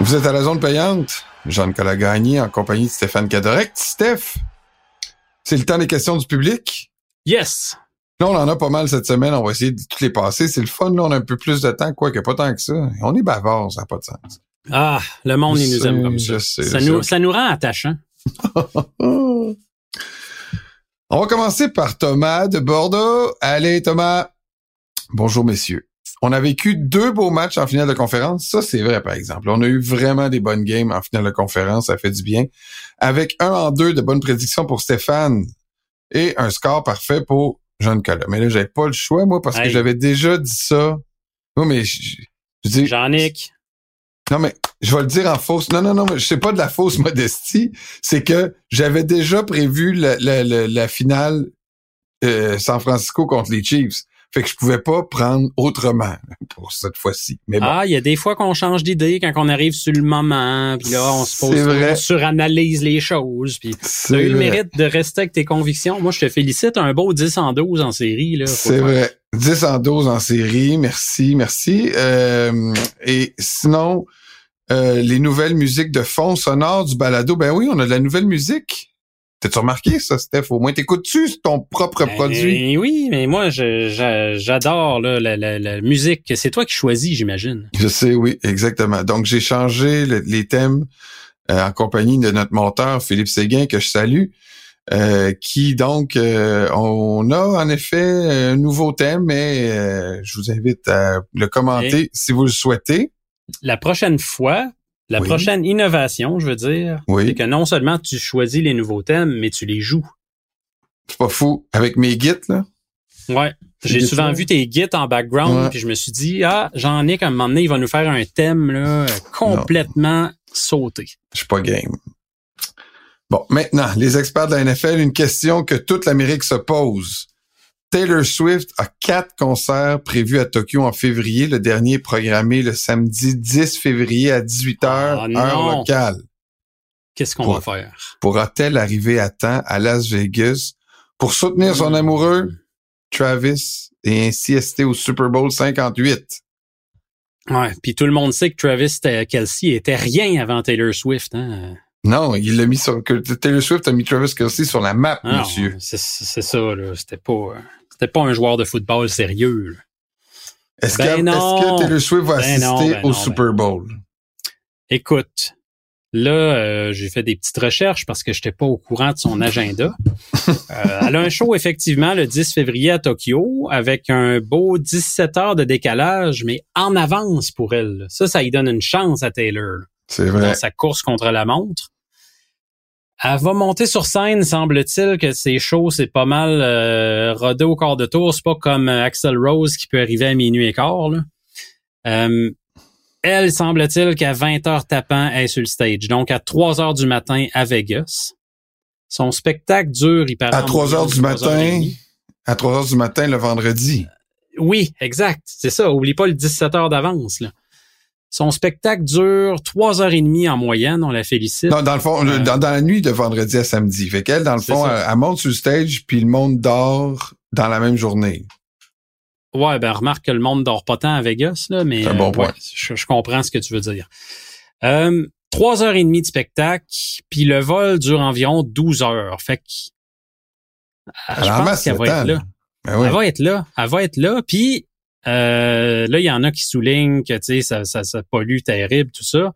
Vous êtes à la zone payante? Jean-Nicolas Gagné en compagnie de Stéphane Cadorec. Steph, c'est le temps des questions du public? Yes. Là, on en a pas mal cette semaine. On va essayer de toutes les passer. C'est le fun. Là, on a un peu plus de temps, quoi que pas tant que ça. On est bavard, ça n'a pas de sens. Ah, le monde, il nous aime comme ça. Sais, ça, nous, ça nous rend attachants. on va commencer par Thomas de Bordeaux. Allez, Thomas. Bonjour, messieurs. On a vécu deux beaux matchs en finale de conférence. Ça, c'est vrai, par exemple. On a eu vraiment des bonnes games en finale de conférence. Ça fait du bien. Avec un en deux de bonnes prédictions pour Stéphane et un score parfait pour Jean-Nicolas. Mais là, j'avais pas le choix, moi, parce que j'avais déjà dit ça. Non, mais je, je- je dis, Jean-Nic. non, mais je vais le dire en fausse. Non, non, non, mais je sais pas de la fausse modestie. C'est que j'avais déjà prévu la, la, la, la finale euh, San Francisco contre les Chiefs. Fait que je pouvais pas prendre autrement pour cette fois-ci. Mais bon. Ah, il y a des fois qu'on change d'idée quand on arrive sur le moment, puis là, on se pose, on suranalyse les choses, puis tu as eu le mérite de rester avec tes convictions. Moi, je te félicite, un beau 10 en 12 en série, là. C'est vrai. 10 en 12 en série. Merci, merci. Euh, et sinon, euh, les nouvelles musiques de fond sonore du balado. Ben oui, on a de la nouvelle musique. T'as-tu remarqué ça, Steph? Au moins, t'écoutes-tu ton propre Ben, produit? oui, mais moi, j'adore la, la, la musique. C'est toi qui choisis, j'imagine. Je sais, oui, exactement. Donc, j'ai changé le- les thèmes euh, en compagnie de notre monteur Philippe Séguin, que je salue, euh, qui, donc, euh, on a en effet un nouveau thème, mais euh, je vous invite à le commenter si vous le souhaitez. La prochaine fois, la Oui. prochaine innovation, je veux dire, Oui. c'est que non seulement tu choisis les nouveaux thèmes, mais tu les joues. C'est pas fou. Avec mes guides, là? Ouais. J'ai souvent vu tes guides en background, Ouais. puis je me suis dit, ah, j'en ai comme un moment donné, il va nous faire un thème là, complètement sauté. Je suis pas game. Bon, maintenant, les experts de la NFL, une question que toute l'Amérique se pose. Taylor Swift a quatre concerts prévus à Tokyo en février. Le dernier est programmé le samedi 10 février à 18h, Ah, heure locale. Qu'est-ce qu'on va faire? Pourra-t-elle arriver à temps à Las Vegas pour soutenir son Hmm. amoureux, Travis, et ainsi assister au Super Bowl 58? Ouais. Puis tout le monde sait que Travis Kelsey était rien avant Taylor Swift. Hein? Non, il l'a mis sur, Taylor Swift a mis Travis Kelsey sur la map, Ah, monsieur. C'est c'est ça, là. C'était pas, euh, c'était pas un joueur de football sérieux. Est-ce Ben que, non. est-ce que Taylor Swift va Ben assister non, ben au non, Super Bowl? Écoute, là, euh, j'ai fait des petites recherches parce que j'étais pas au courant de son agenda. Euh, elle a un show effectivement le 10 février à Tokyo avec un beau 17 heures de décalage, mais en avance pour elle. Ça, ça lui donne une chance à Taylor C'est dans vrai. sa course contre la montre. Elle va monter sur scène, semble-t-il que ses shows, c'est pas mal euh, rodé au quart de tour. C'est pas comme euh, Axel Rose qui peut arriver à minuit et quart. Là. Euh, elle, semble-t-il qu'à 20 heures tapant, elle est sur le stage. Donc, à 3 heures du matin à Vegas. Son spectacle dure, il paraît. À 3 heures du matin, à 3 heures du matin le vendredi? Oui, exact. C'est ça. Oublie pas le 17 heures d'avance. là. Son spectacle dure 3 heures et demie en moyenne. On la félicite. Non, dans le fond, Euh, dans, dans la nuit de vendredi à samedi. Fait qu'elle, dans le fond, elle, elle monte sur le stage, puis le monde dort dans la même journée. Ouais, ben remarque que le monde dort pas tant à Vegas, là, mais C'est un bon euh, point. ouais, je, je comprends ce que tu veux dire. Euh, Trois heures et demie de spectacle, puis le vol dure environ 12 heures. Fait que je en pense qu'elle le va temps, être là. là. Ben oui. Elle va être là. Elle va être là. Puis euh, là, il y en a qui soulignent que tu sais, ça, ça, ça pollue terrible, tout ça.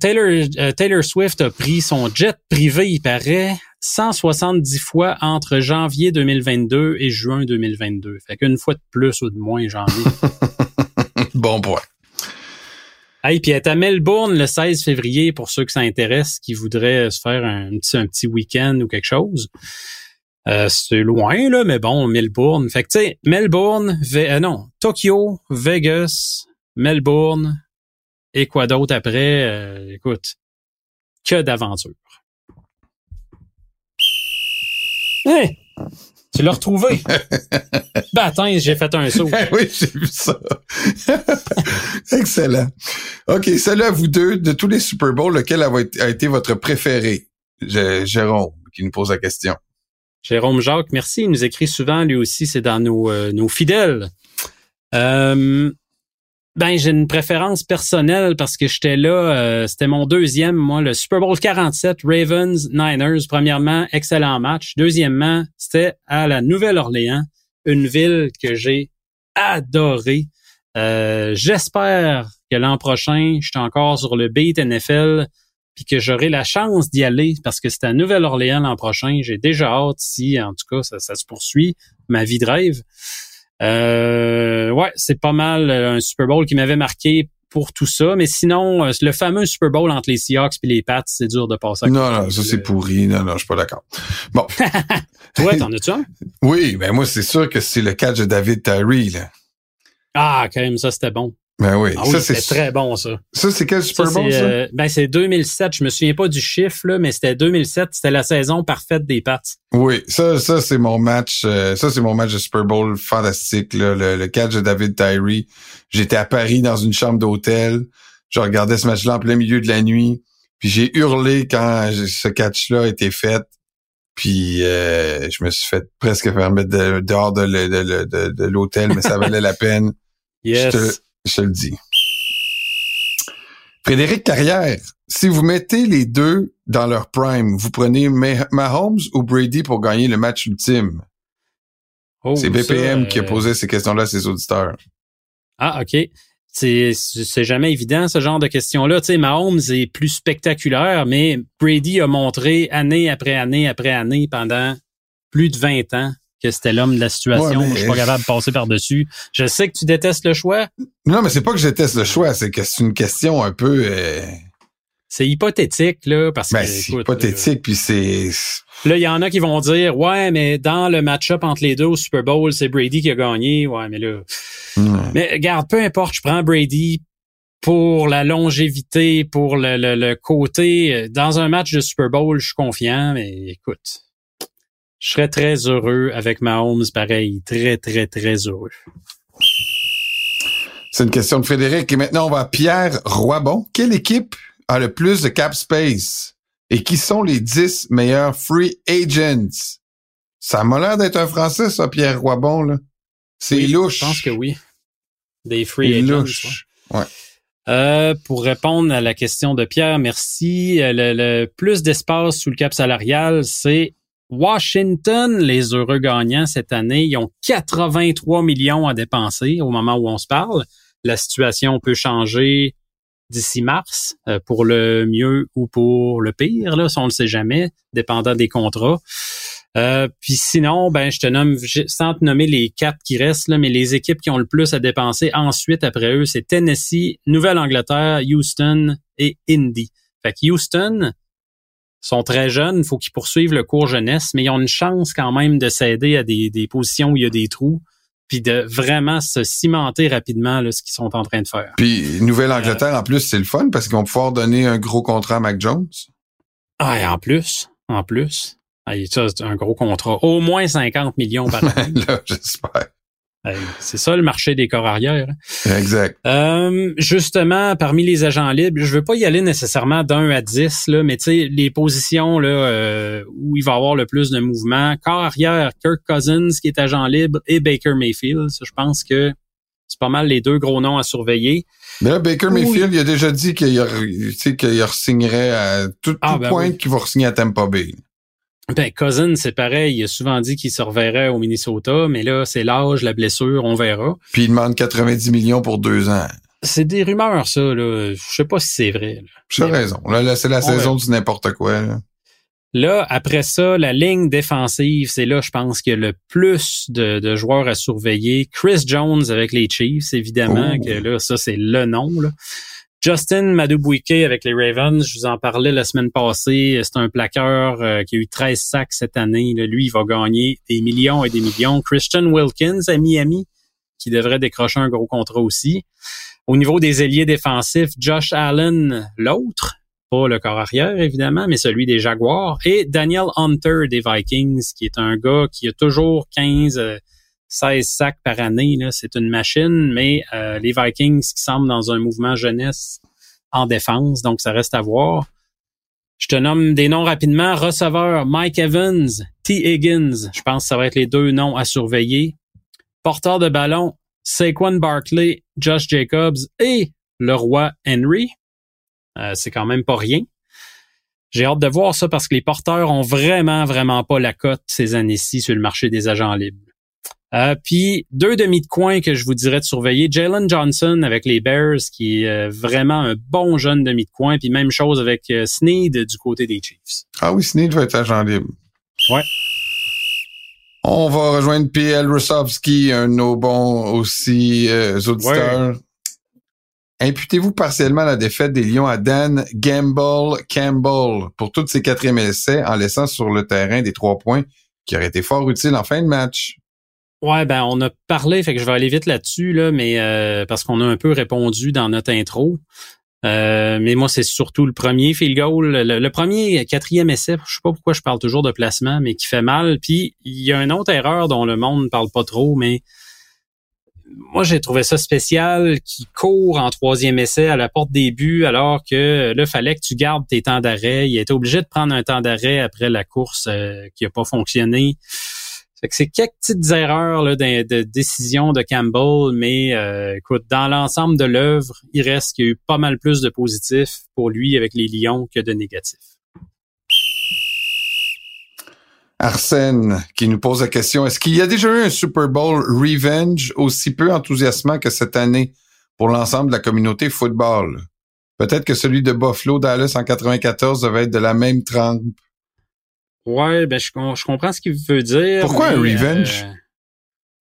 Taylor, euh, Taylor Swift a pris son jet privé, il paraît, 170 fois entre janvier 2022 et juin 2022. Fait qu'une fois de plus ou de moins janvier. Bon point. hey, puis elle est à Melbourne le 16 février pour ceux que ça intéresse, qui voudraient se faire un petit, un petit week-end ou quelque chose. Euh, c'est loin, là, mais bon, Melbourne. Fait que, tu sais, Melbourne, euh, non, Tokyo, Vegas, Melbourne, et quoi d'autre après? Euh, écoute, que d'aventure. Hey! Tu l'as retrouvé? ben, attends, j'ai fait un saut. oui, j'ai vu ça. Excellent. OK, salut à vous deux. De tous les Super Bowls, lequel a, a été votre préféré? J- Jérôme, qui nous pose la question. Jérôme Jacques, merci. Il nous écrit souvent, lui aussi, c'est dans nos, euh, nos fidèles. Euh, Ben, j'ai une préférence personnelle parce que j'étais là, euh, c'était mon deuxième, moi, le Super Bowl 47, Ravens, Niners. Premièrement, excellent match. Deuxièmement, c'était à la Nouvelle-Orléans, une ville que j'ai adorée. Euh, j'espère que l'an prochain, je suis encore sur le beat NFL puis que j'aurai la chance d'y aller parce que c'est à Nouvelle-Orléans l'an prochain. J'ai déjà hâte si, en tout cas, ça, ça se poursuit, ma vie de rêve. Euh, ouais, c'est pas mal euh, un Super Bowl qui m'avait marqué pour tout ça. Mais sinon, euh, le fameux Super Bowl entre les Seahawks et les Pats, c'est dur de passer. À non, non, ça c'est pourri. Non, non, je suis pas d'accord. Bon. Toi, t'en as-tu un? Oui, mais moi, c'est sûr que c'est le catch de David Tyree, là. Ah, quand même, ça, c'était bon. Ben oui, ah ça c'est très bon ça. Ça c'est quel Super Bowl ça, euh, Ben c'est 2007, je me souviens pas du chiffre là, mais c'était 2007, c'était la saison parfaite des Pats. Oui, ça ça c'est mon match euh, ça c'est mon match de Super Bowl fantastique là, le, catch de David Tyree. J'étais à Paris dans une chambre d'hôtel, je regardais ce match-là en plein milieu de la nuit, puis j'ai hurlé quand ce catch-là a été fait. Puis euh, je me suis fait presque faire mettre dehors de, de l'hôtel, mais ça valait la peine. Yes je le dis. Frédéric Carrière, si vous mettez les deux dans leur prime, vous prenez Mahomes ou Brady pour gagner le match ultime? Oh, c'est BPM qui a euh, posé ces questions-là à ses auditeurs. Ah, OK. C'est, c'est jamais évident, ce genre de questions-là. Tu sais, Mahomes est plus spectaculaire, mais Brady a montré année après année après année pendant plus de 20 ans que c'était l'homme de la situation. je suis pas capable de passer par-dessus. Je sais que tu détestes le choix. Non, mais c'est pas que je déteste le choix, c'est que c'est une question un peu... Euh, c'est hypothétique, là, parce ben, c'est hypothétique, puis c'est... Là, il y en a qui vont dire, ouais, mais dans le match-up entre les deux au Super Bowl, c'est Brady qui a gagné. Ouais, mais là... Mais regarde, peu importe, je prends Brady pour la longévité, pour le, le côté... Dans un match de Super Bowl, je suis confiant, mais écoute je serais très heureux avec Mahomes, pareil. Très, très, très heureux. C'est une question de Frédéric. Et maintenant, on va à Pierre Roibon. Quelle équipe a le plus de cap space? Et qui sont les 10 meilleurs free agents? Ça m'a l'air d'être un Français, ça, Pierre Roibon, là. C'est louche. Je pense que oui. Des free agents. Louche. Ouais. Euh, pour répondre à la question de Pierre, merci. Euh, le, le plus d'espace sous le cap salarial, c'est Washington, les heureux gagnants cette année, ils ont 83 millions à dépenser au moment où on se parle. La situation peut changer d'ici mars euh, pour le mieux ou pour le pire, là, on ne le sait jamais, dépendant des contrats. Euh, puis sinon, ben je te nomme, sans te nommer les quatre qui restent, là, mais les équipes qui ont le plus à dépenser ensuite après eux, c'est Tennessee, Nouvelle-Angleterre, Houston et Indy. Fait que Houston, sont très jeunes, il faut qu'ils poursuivent le cours jeunesse, mais ils ont une chance quand même de s'aider à des, des, positions où il y a des trous, puis de vraiment se cimenter rapidement là, ce qu'ils sont en train de faire. Puis Nouvelle-Angleterre, en plus, c'est le fun parce qu'ils vont pouvoir donner un gros contrat à Mac Jones. Ah, et en plus, en plus. Ah, ça, c'est un gros contrat. Au moins 50 millions par année. là, j'espère c'est ça le marché des corps arrière. Hein. Exact. Euh, justement, parmi les agents libres, je veux pas y aller nécessairement d'un à dix, là, mais tu sais, les positions là euh, où il va y avoir le plus de mouvement, corps arrière, Kirk Cousins qui est agent libre et Baker Mayfield. je pense que c'est pas mal les deux gros noms à surveiller. Mais là, Baker Mayfield, il a déjà dit qu'il qu'il signerait à tout, ah, ben point qu'il va signer à Tampa Bay. Ben, Cousin, c'est pareil. Il a souvent dit qu'il se reverrait au Minnesota, mais là, c'est l'âge, la blessure, on verra. Puis il demande 90 millions pour deux ans. C'est des rumeurs, ça. Là. Je sais pas si c'est vrai. Tu as raison. Là, c'est la saison du n'importe quoi. Là. après ça, la ligne défensive, c'est là, je pense, qu'il y a le plus de, joueurs à surveiller. Chris Jones avec les Chiefs, évidemment, oh. que là, ça, c'est le nom. Là. Justin Madubuike avec les Ravens, je vous en parlais la semaine passée. C'est un plaqueur euh, qui a eu 13 sacs cette année. Lui, il va gagner des millions et des millions. Christian Wilkins à Miami, qui devrait décrocher un gros contrat aussi. Au niveau des ailiers défensifs, Josh Allen, l'autre, pas le corps arrière évidemment, mais celui des Jaguars, et Daniel Hunter des Vikings, qui est un gars qui a toujours 15 16 sacs par année, c'est une machine, mais euh, les Vikings qui semblent dans un mouvement jeunesse en défense, donc ça reste à voir. Je te nomme des noms rapidement. Receveur, Mike Evans, T. Higgins. Je pense que ça va être les deux noms à surveiller. Porteur de ballon, Saquon Barkley Josh Jacobs et le roi Henry. Euh, c'est quand même pas rien. J'ai hâte de voir ça parce que les porteurs ont vraiment, vraiment pas la cote ces années-ci sur le marché des agents libres. Euh, puis deux demi de coin que je vous dirais de surveiller. Jalen Johnson avec les Bears, qui est euh, vraiment un bon jeune demi de coin. Puis même chose avec euh, Sneed du côté des Chiefs. Ah oui, Sneed va être agent libre. Ouais. On va rejoindre PL Rosovski, un de nos bons aussi auditeurs. Imputez-vous partiellement la défaite des Lions à Dan Gamble Campbell pour toutes ses quatrièmes essais en laissant sur le terrain des trois points qui auraient été fort utiles en fin de match. Ouais, ben on a parlé, fait que je vais aller vite là-dessus, là, mais euh, parce qu'on a un peu répondu dans notre intro. Euh, mais moi, c'est surtout le premier field goal, le, premier quatrième essai. Je sais pas pourquoi je parle toujours de placement, mais qui fait mal. Puis il y a une autre erreur dont le monde ne parle pas trop, mais moi j'ai trouvé ça spécial qui court en troisième essai à la porte des buts alors que là fallait que tu gardes tes temps d'arrêt. Il était obligé de prendre un temps d'arrêt après la course euh, qui a pas fonctionné c'est quelques petites erreurs là, de, décision de Campbell, mais euh, écoute, dans l'ensemble de l'œuvre, il reste qu'il y a eu pas mal plus de positifs pour lui avec les Lions que de négatifs. Arsène qui nous pose la question, est-ce qu'il y a déjà eu un Super Bowl revenge aussi peu enthousiasmant que cette année pour l'ensemble de la communauté football? Peut-être que celui de Buffalo Dallas en 94 devait être de la même trempe. Ouais, ben je, je comprends ce qu'il veut dire. Pourquoi un revenge? Euh,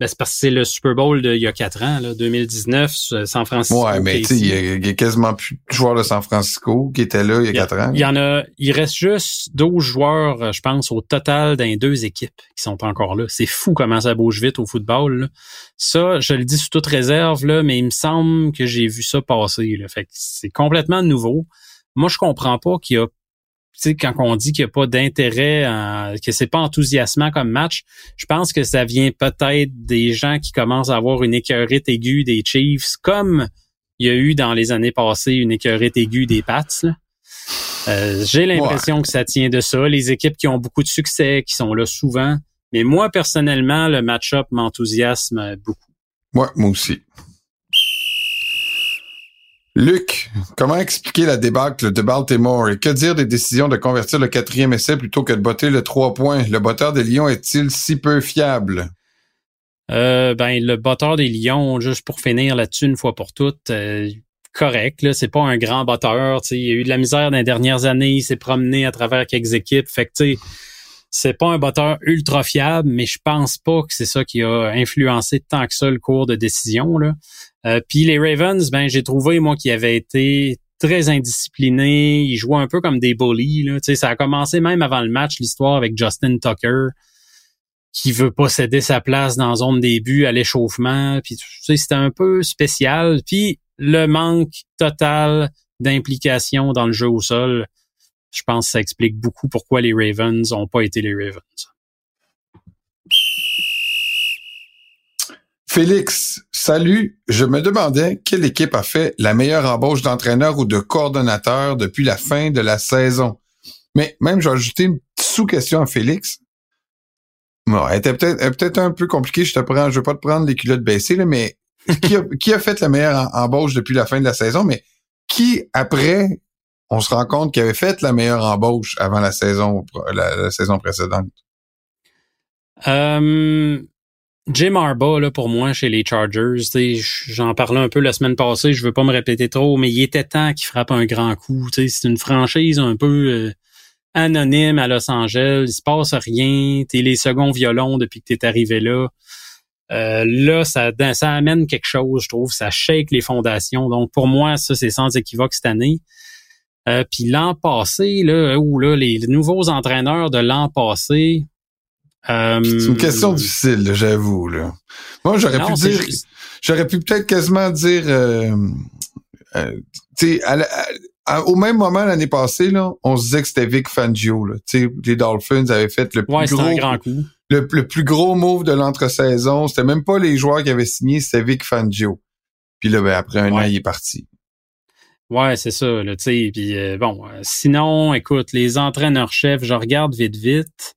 ben c'est parce que c'est le Super Bowl d'il y a quatre ans, là, 2019, San Francisco. Ouais, mais tu sais, il y, a quasiment plus de joueurs de San Francisco qui étaient là il y a quatre ans. Il y en a, il reste juste 12 joueurs, euh, je pense, au total dans deux équipes qui sont encore là. C'est fou comment ça bouge vite au football. Là. Ça, je le dis sous toute réserve, là, mais il me semble que j'ai vu ça passer. Là. Fait que c'est complètement nouveau. Moi, je comprends pas qu'il y a sais, quand on dit qu'il n'y a pas d'intérêt, que c'est pas enthousiasmant comme match, je pense que ça vient peut-être des gens qui commencent à avoir une écœurite aiguë des Chiefs, comme il y a eu dans les années passées une écœurite aiguë des Pats. Euh, j'ai l'impression que ça tient de ça. Les équipes qui ont beaucoup de succès, qui sont là souvent. Mais moi, personnellement, le match-up m'enthousiasme beaucoup. Ouais, moi aussi. Luc, comment expliquer la débâcle de Baltimore et que dire des décisions de convertir le quatrième essai plutôt que de botter le trois points? Le botteur des Lions est-il si peu fiable? Euh, ben, le botteur des Lions, juste pour finir là-dessus une fois pour toutes, euh, correct. Là, c'est pas un grand botteur. Il a eu de la misère dans les dernières années. Il s'est promené à travers quelques équipes. Fait que, c'est pas un botteur ultra fiable, mais je pense pas que c'est ça qui a influencé tant que ça le cours de décision. Là. Euh, Puis les Ravens, ben j'ai trouvé moi qui avait été très indiscipliné. Ils jouaient un peu comme des bullies. Là. ça a commencé même avant le match l'histoire avec Justin Tucker qui veut pas céder sa place dans la zone début à l'échauffement. Puis c'était un peu spécial. Puis le manque total d'implication dans le jeu au sol je pense que ça explique beaucoup pourquoi les Ravens n'ont pas été les Ravens. Félix, salut. Je me demandais quelle équipe a fait la meilleure embauche d'entraîneur ou de coordonnateur depuis la fin de la saison. Mais même, j'ai ajouté une sous-question à Félix. Bon, était peut-être un peu compliquée. Je te prends, je veux pas te prendre les culottes baissées, mais qui a fait la meilleure embauche depuis la fin de la saison? Mais qui, après on se rend compte qu'il avait fait la meilleure embauche avant la saison, la, saison précédente. Euh, Jim Harbaugh, là, pour moi, chez les Chargers, j'en parlais un peu la semaine passée, je veux pas me répéter trop, mais il était temps qu'il frappe un grand coup. C'est une franchise un peu euh, anonyme à Los Angeles, il se passe rien, t'es les seconds violons depuis que t'es arrivé là. Euh, là, ça, ça amène quelque chose, je trouve, ça shake les fondations. Donc, pour moi, ça, c'est sans équivoque cette année. Euh, puis l'an passé, là, où là, les nouveaux entraîneurs de l'an passé. Euh, c'est une question difficile, j'avoue. Là. Moi, j'aurais pu dire. J'aurais pu peut-être quasiment dire euh, euh tu sais, au même moment l'année passée, là, on se disait que c'était Vic Fangio. Là. Les Dolphins avaient fait le plus gros. grand coup. Le, plus gros move de l'entre-saison. C'était même pas les joueurs qui avaient signé, c'était Vic Fangio. Puis là, ben, après un an, il est parti. Ouais, c'est ça, là, tu sais. Puis euh, bon, euh, sinon, écoute, les entraîneurs-chefs, je regarde vite, vite.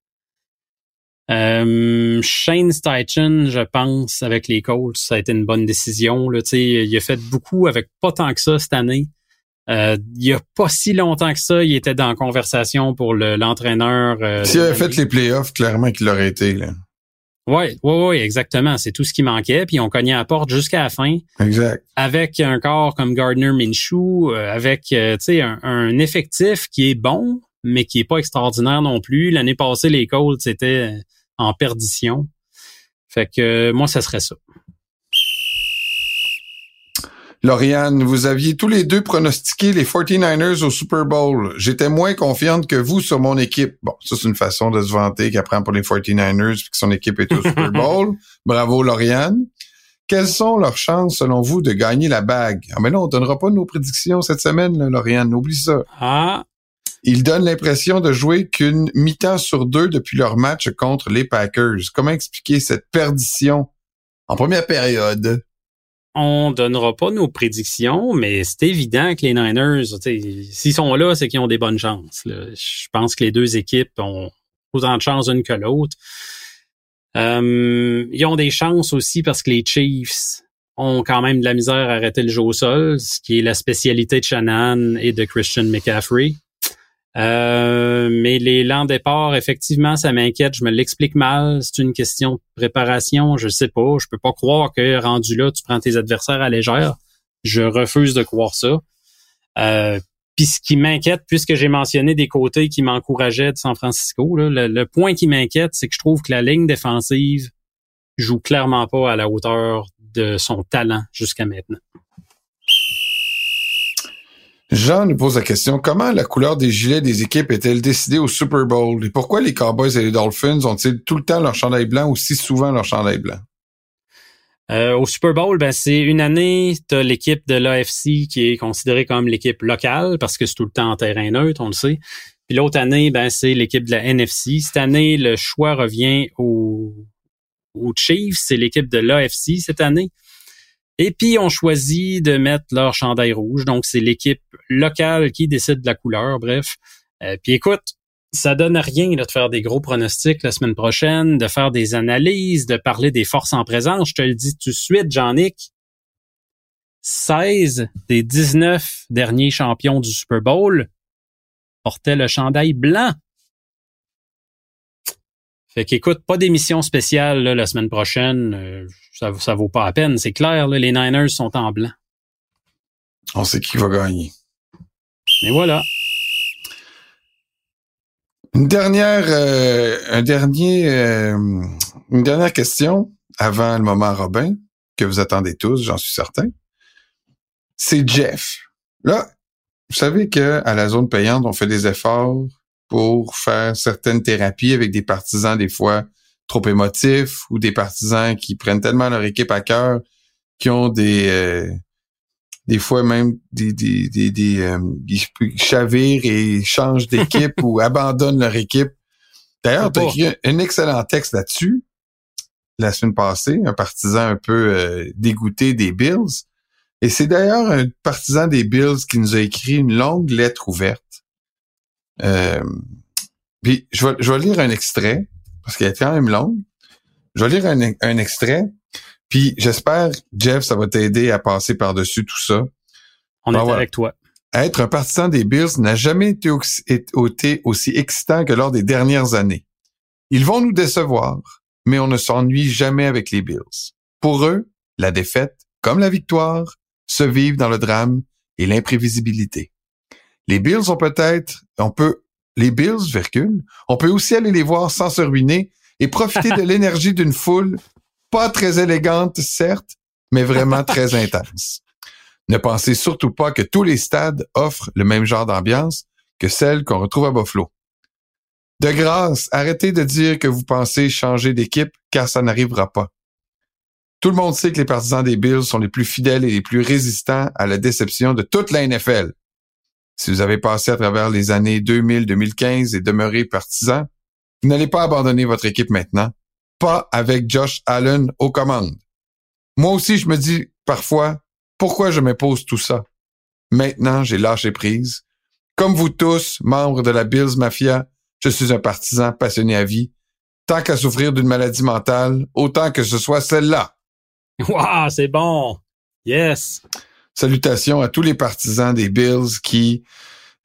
Euh, Shane Steichen, je pense, avec les Colts, ça a été une bonne décision. Là, il a fait beaucoup avec pas tant que ça cette année. Euh, il y a pas si longtemps que ça, il était dans conversation pour l'entraîneur. Euh, S'il avait fait les playoffs, clairement qu'il aurait été. Là. Oui, oui, oui, exactement. C'est tout ce qui manquait. Puis on cognait à la porte jusqu'à la fin. Exact. Avec un corps comme Gardner Minshew, euh, avec euh, un, un effectif qui est bon, mais qui est pas extraordinaire non plus. L'année passée, les Colts c'était en perdition. Fait que moi, ça serait ça. Lauriane, vous aviez tous les deux pronostiqué les 49ers au Super Bowl. J'étais moins confiante que vous sur mon équipe. Bon, ça, c'est une façon de se vanter qu'elle prend pour les 49ers et que son équipe est au Super Bowl. Bravo, Lauriane. Quelles sont leurs chances, selon vous, de gagner la bague? Ah, mais non, on donnera pas nos prédictions cette semaine, là, Lauriane. Oublie ça. Ah. Ils donnent l'impression de jouer qu'une mi-temps sur deux depuis leur match contre les Packers. Comment expliquer cette perdition en première période? On donnera pas nos prédictions, mais c'est évident que les Niners, s'ils sont là, c'est qu'ils ont des bonnes chances. Je pense que les deux équipes ont autant de chances l'une que l'autre. Euh, ils ont des chances aussi parce que les Chiefs ont quand même de la misère à arrêter le jeu au sol, ce qui est la spécialité de Shannon et de Christian McCaffrey. Euh, mais les lents départs, effectivement, ça m'inquiète. Je me l'explique mal. C'est une question de préparation. Je sais pas. Je peux pas croire que rendu là, tu prends tes adversaires à légère. Je refuse de croire ça. Euh, puis ce qui m'inquiète, puisque j'ai mentionné des côtés qui m'encourageaient de San Francisco, le, point qui m'inquiète, c'est que je trouve que la ligne défensive joue clairement pas à la hauteur de son talent jusqu'à maintenant. Jean nous pose la question, comment la couleur des gilets des équipes est-elle décidée au Super Bowl? Et pourquoi les Cowboys et les Dolphins ont-ils tout le temps leur chandail blanc ou si souvent leur chandail blanc? Euh, au Super Bowl, ben, c'est une année, tu l'équipe de l'AFC qui est considérée comme l'équipe locale parce que c'est tout le temps en terrain neutre, on le sait. Puis l'autre année, ben, c'est l'équipe de la NFC. Cette année, le choix revient aux, aux Chiefs, c'est l'équipe de l'AFC cette année. Et puis, on choisit de mettre leur chandail rouge. Donc, c'est l'équipe locale qui décide de la couleur, bref. Euh, puis écoute, ça donne rien de faire des gros pronostics la semaine prochaine, de faire des analyses, de parler des forces en présence. Je te le dis tout de suite, Jean-Nic. 16 des 19 derniers champions du Super Bowl portaient le chandail blanc. Fait qu'écoute, pas d'émission spéciale la semaine prochaine. Euh, ça, ça vaut pas la peine. C'est clair, les Niners sont en blanc. On sait qui va gagner. Et voilà. Une dernière, euh, un dernier, euh, une dernière question avant le moment Robin que vous attendez tous, j'en suis certain. C'est Jeff. Là, vous savez que à la zone payante, on fait des efforts pour faire certaines thérapies avec des partisans des fois trop émotifs ou des partisans qui prennent tellement leur équipe à cœur qui ont des euh, des fois même des des des, des euh, chavirent et changent d'équipe ou abandonnent leur équipe. D'ailleurs, tu as écrit un, excellent texte là-dessus la semaine passée, un partisan un peu euh, dégoûté des Bills. Et c'est d'ailleurs un partisan des Bills qui nous a écrit une longue lettre ouverte. Euh, puis je vais, je vais lire un extrait parce qu'elle est quand même longue. Je vais lire un, un extrait puis j'espère, Jeff, ça va t'aider à passer par-dessus tout ça. On est avec toi. Être un partisan des Bills n'a jamais été aussi, excitant que lors des dernières années. Ils vont nous décevoir, mais on ne s'ennuie jamais avec les Bills. Pour eux, la défaite, comme la victoire, se vivent dans le drame et l'imprévisibilité. Les Bills ont peut-être, on peut, les Bills, virgule, on peut aussi aller les voir sans se ruiner et profiter de l'énergie d'une foule pas très élégante, certes, mais vraiment très intense. Ne pensez surtout pas que tous les stades offrent le même genre d'ambiance que celle qu'on retrouve à Buffalo. De grâce, arrêtez de dire que vous pensez changer d'équipe car ça n'arrivera pas. Tout le monde sait que les partisans des Bills sont les plus fidèles et les plus résistants à la déception de toute la NFL. Si vous avez passé à travers les années 2000-2015 et demeuré partisan, vous n'allez pas abandonner votre équipe maintenant pas avec Josh Allen aux commandes. Moi aussi, je me dis parfois, pourquoi je m'impose tout ça? Maintenant, j'ai lâché prise. Comme vous tous, membres de la Bills Mafia, je suis un partisan passionné à vie tant qu'à souffrir d'une maladie mentale, autant que ce soit celle-là. Wow, c'est bon. Yes. Salutations à tous les partisans des Bills qui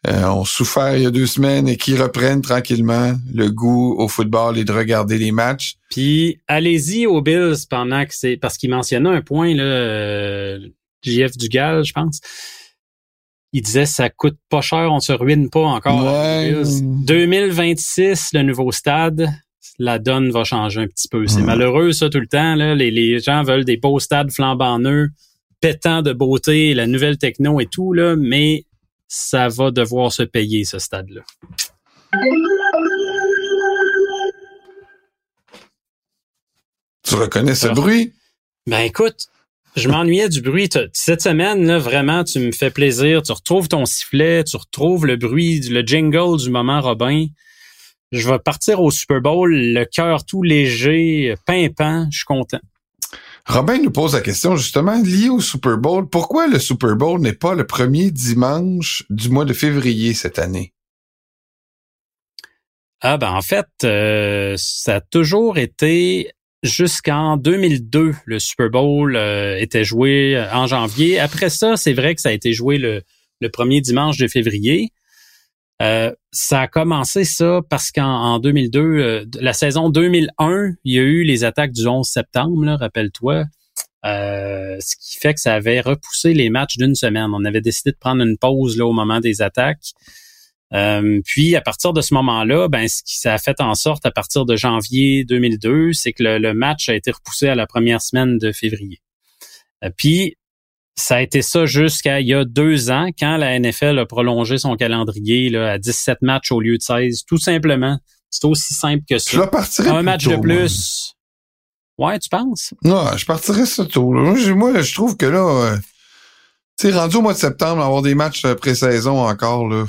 euh, ont souffert il y a deux semaines et qui reprennent tranquillement le goût au football et de regarder les matchs. Puis allez-y aux Bills pendant que c'est parce qu'il mentionnait un point là, euh, JF Dugal, je pense. Il disait ça coûte pas cher, on se ruine pas encore. Ouais. 2026, le nouveau stade, la donne va changer un petit peu. C'est malheureux ça tout le temps. Là. Les, les gens veulent des beaux stades flambant neufs, pétants de beauté, la nouvelle techno et tout là, mais ça va devoir se payer ce stade-là. Tu reconnais ce Alors. bruit? Ben écoute, je m'ennuyais du bruit. Cette semaine, là, vraiment, tu me fais plaisir. Tu retrouves ton sifflet, tu retrouves le bruit, le jingle du moment Robin. Je vais partir au Super Bowl, le cœur tout léger, pimpant. Je suis content. Robin nous pose la question justement liée au Super Bowl. Pourquoi le Super Bowl n'est pas le premier dimanche du mois de février cette année? Ah ben en fait, euh, ça a toujours été jusqu'en 2002, le Super Bowl euh, était joué en janvier. Après ça, c'est vrai que ça a été joué le, le premier dimanche de février. Euh, ça a commencé ça parce qu'en en 2002, euh, la saison 2001, il y a eu les attaques du 11 septembre, rappelle-toi. Euh, ce qui fait que ça avait repoussé les matchs d'une semaine. On avait décidé de prendre une pause là au moment des attaques. Euh, puis à partir de ce moment-là, ben ce qui ça a fait en sorte à partir de janvier 2002, c'est que le, le match a été repoussé à la première semaine de février. Euh, puis ça a été ça jusqu'à il y a deux ans, quand la NFL a prolongé son calendrier là, à 17 matchs au lieu de 16. Tout simplement. C'est aussi simple que ça. la partirais Un match tôt, de moi. plus. Ouais, tu penses? Non, je partirais ça tôt. là. Moi, je- Moi, je trouve que là, euh, tu sais, rendu au mois de septembre, avoir des matchs euh, pré-saison encore, là.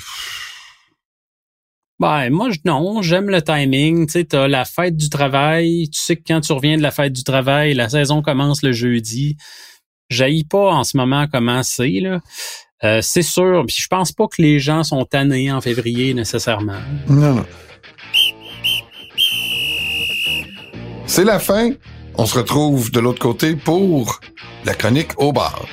Ben, moi, non, j'aime le timing. Tu sais, t'as la fête du travail. Tu sais que quand tu reviens de la fête du travail, la saison commence le jeudi. J'haïs pas en ce moment comment c'est, là. Euh, c'est sûr. Puis je pense pas que les gens sont tannés en février nécessairement. Non. C'est la fin. On se retrouve de l'autre côté pour la chronique au bar.